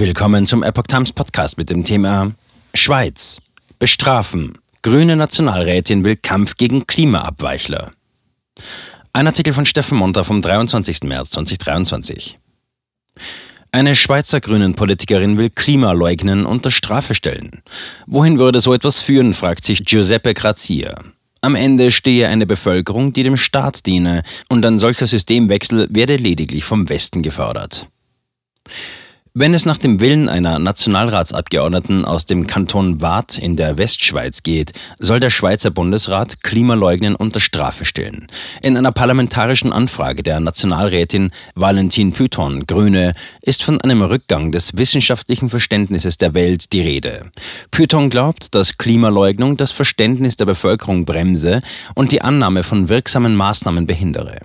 Willkommen zum Epoch Times Podcast mit dem Thema Schweiz. Bestrafen. Grüne Nationalrätin will Kampf gegen Klimaabweichler. Ein Artikel von Steffen Monter vom 23. März 2023. Eine Schweizer Grünen-Politikerin will Klima leugnen und unter Strafe stellen. Wohin würde so etwas führen, fragt sich Giuseppe Grazia. Am Ende stehe eine Bevölkerung, die dem Staat diene, und ein solcher Systemwechsel werde lediglich vom Westen gefördert. Wenn es nach dem Willen einer Nationalratsabgeordneten aus dem Kanton Waadt in der Westschweiz geht, soll der Schweizer Bundesrat Klimaleugnen unter Strafe stellen. In einer parlamentarischen Anfrage der Nationalrätin Valentin Python, Grüne, ist von einem Rückgang des wissenschaftlichen Verständnisses der Welt die Rede. Python glaubt, dass Klimaleugnung das Verständnis der Bevölkerung bremse und die Annahme von wirksamen Maßnahmen behindere.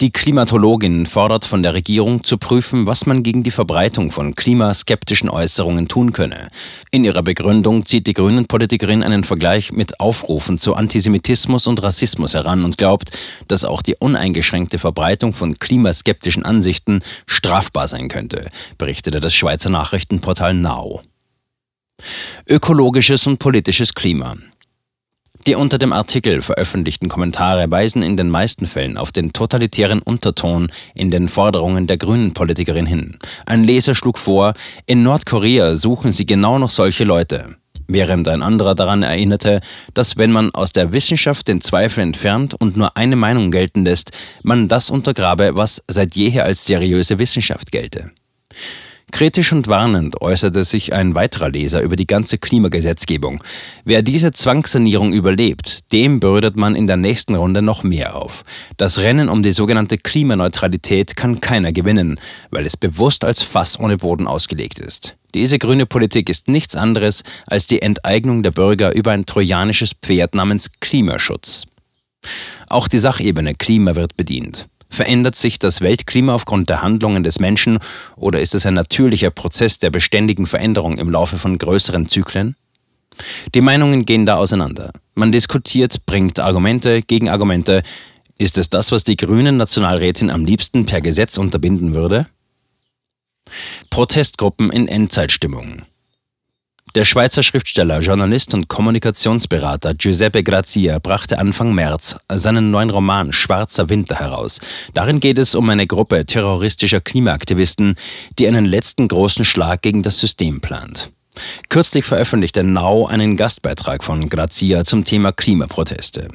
Die Klimatologin fordert von der Regierung zu prüfen, was man gegen die Verbreitung von klimaskeptischen Äußerungen tun könne. In ihrer Begründung zieht die Grünen-Politikerin einen Vergleich mit Aufrufen zu Antisemitismus und Rassismus heran und glaubt, dass auch die uneingeschränkte Verbreitung von klimaskeptischen Ansichten strafbar sein könnte, berichtete das Schweizer Nachrichtenportal Now. Ökologisches und politisches Klima. Die unter dem Artikel veröffentlichten Kommentare weisen in den meisten Fällen auf den totalitären Unterton in den Forderungen der grünen Politikerin hin. Ein Leser schlug vor, in Nordkorea suchen sie genau noch solche Leute. Während ein anderer daran erinnerte, dass wenn man aus der Wissenschaft den Zweifel entfernt und nur eine Meinung gelten lässt, man das untergrabe, was seit jeher als seriöse Wissenschaft gelte. Kritisch und warnend äußerte sich ein weiterer Leser über die ganze Klimagesetzgebung. Wer diese Zwangssanierung überlebt, dem bürdet man in der nächsten Runde noch mehr auf. Das Rennen um die sogenannte Klimaneutralität kann keiner gewinnen, weil es bewusst als Fass ohne Boden ausgelegt ist. Diese grüne Politik ist nichts anderes als die Enteignung der Bürger über ein trojanisches Pferd namens Klimaschutz. Auch die Sachebene Klima wird bedient. Verändert sich das Weltklima aufgrund der Handlungen des Menschen oder ist es ein natürlicher Prozess der beständigen Veränderung im Laufe von größeren Zyklen? Die Meinungen gehen da auseinander. Man diskutiert, bringt Argumente gegen Argumente. Ist es das, was die grünen Nationalrätin am liebsten per Gesetz unterbinden würde? Protestgruppen in Endzeitstimmung. Der Schweizer Schriftsteller, Journalist und Kommunikationsberater Giuseppe Grazia brachte Anfang März seinen neuen Roman Schwarzer Winter heraus. Darin geht es um eine Gruppe terroristischer Klimaaktivisten, die einen letzten großen Schlag gegen das System plant. Kürzlich veröffentlichte Now einen Gastbeitrag von Grazia zum Thema Klimaproteste.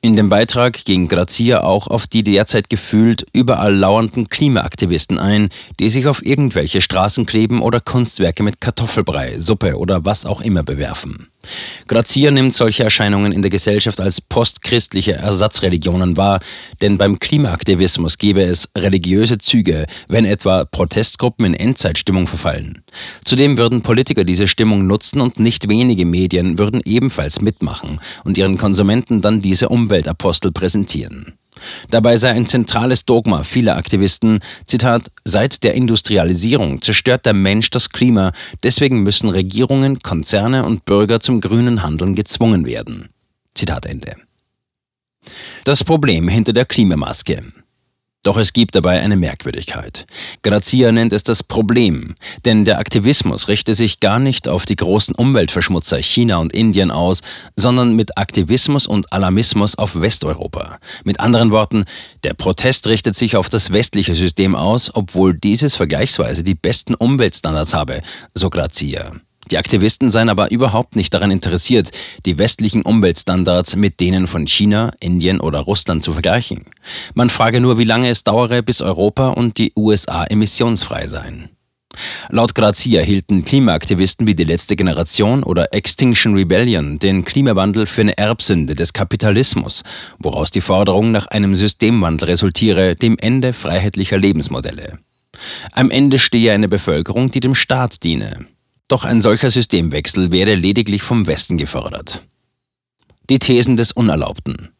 In dem Beitrag ging Grazia auch auf die derzeit gefühlt überall lauernden Klimaaktivisten ein, die sich auf irgendwelche Straßen kleben oder Kunstwerke mit Kartoffelbrei, Suppe oder was auch immer bewerfen. Grazia nimmt solche Erscheinungen in der Gesellschaft als postchristliche Ersatzreligionen wahr, denn beim Klimaaktivismus gäbe es religiöse Züge, wenn etwa Protestgruppen in Endzeitstimmung verfallen. Zudem würden Politiker diese Stimmung nutzen und nicht wenige Medien würden ebenfalls mitmachen und ihren Konsumenten dann diese Umweltapostel präsentieren. Dabei sei ein zentrales Dogma vieler Aktivisten, Zitat, seit der Industrialisierung zerstört der Mensch das Klima, deswegen müssen Regierungen, Konzerne und Bürger zum grünen Handeln gezwungen werden. Zitat Ende. Das Problem hinter der Klimamaske. Doch es gibt dabei eine Merkwürdigkeit. Grazia nennt es das Problem, denn der Aktivismus richte sich gar nicht auf die großen Umweltverschmutzer China und Indien aus, sondern mit Aktivismus und Alarmismus auf Westeuropa. Mit anderen Worten, der Protest richtet sich auf das westliche System aus, obwohl dieses vergleichsweise die besten Umweltstandards habe, so Grazia. Die Aktivisten seien aber überhaupt nicht daran interessiert, die westlichen Umweltstandards mit denen von China, Indien oder Russland zu vergleichen. Man frage nur, wie lange es dauere, bis Europa und die USA emissionsfrei seien. Laut Grazia hielten Klimaaktivisten wie die letzte Generation oder Extinction Rebellion den Klimawandel für eine Erbsünde des Kapitalismus, woraus die Forderung nach einem Systemwandel resultiere, dem Ende freiheitlicher Lebensmodelle. Am Ende stehe eine Bevölkerung, die dem Staat diene. Doch ein solcher Systemwechsel werde lediglich vom Westen gefördert. Die Thesen des Unerlaubten.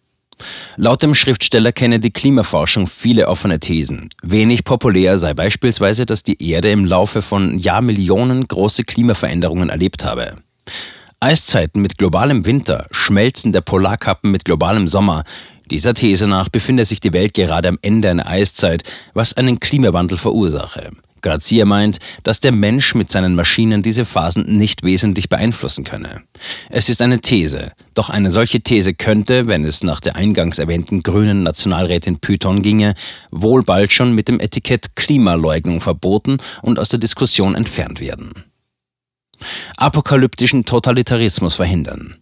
Laut dem Schriftsteller kenne die Klimaforschung viele offene Thesen. Wenig populär sei beispielsweise, dass die Erde im Laufe von Jahrmillionen große Klimaveränderungen erlebt habe. Eiszeiten mit globalem Winter, Schmelzen der Polarkappen mit globalem Sommer. Dieser These nach befinde sich die Welt gerade am Ende einer Eiszeit, was einen Klimawandel verursache. Grazia meint, dass der Mensch mit seinen Maschinen diese Phasen nicht wesentlich beeinflussen könne. Es ist eine These, doch eine solche These könnte, wenn es nach der eingangs erwähnten grünen Nationalrätin Python ginge, wohl bald schon mit dem Etikett Klimaleugnung verboten und aus der Diskussion entfernt werden. Apokalyptischen Totalitarismus verhindern.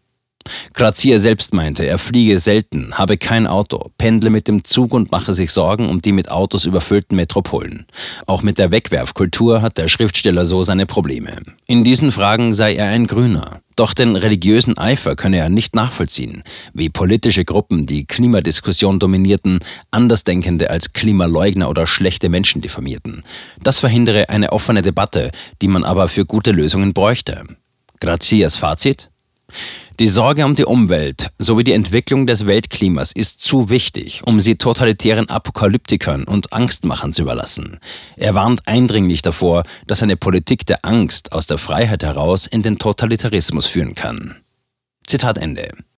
Grazia selbst meinte, er fliege selten, habe kein Auto, pendle mit dem Zug und mache sich Sorgen um die mit Autos überfüllten Metropolen. Auch mit der Wegwerfkultur hat der Schriftsteller so seine Probleme. In diesen Fragen sei er ein Grüner. Doch den religiösen Eifer könne er nicht nachvollziehen, wie politische Gruppen, die Klimadiskussion dominierten, Andersdenkende als Klimaleugner oder schlechte Menschen diffamierten. Das verhindere eine offene Debatte, die man aber für gute Lösungen bräuchte. Grazias Fazit? Die Sorge um die Umwelt sowie die Entwicklung des Weltklimas ist zu wichtig, um sie totalitären Apokalyptikern und Angstmachern zu überlassen. Er warnt eindringlich davor, dass eine Politik der Angst aus der Freiheit heraus in den Totalitarismus führen kann. Zitat Ende.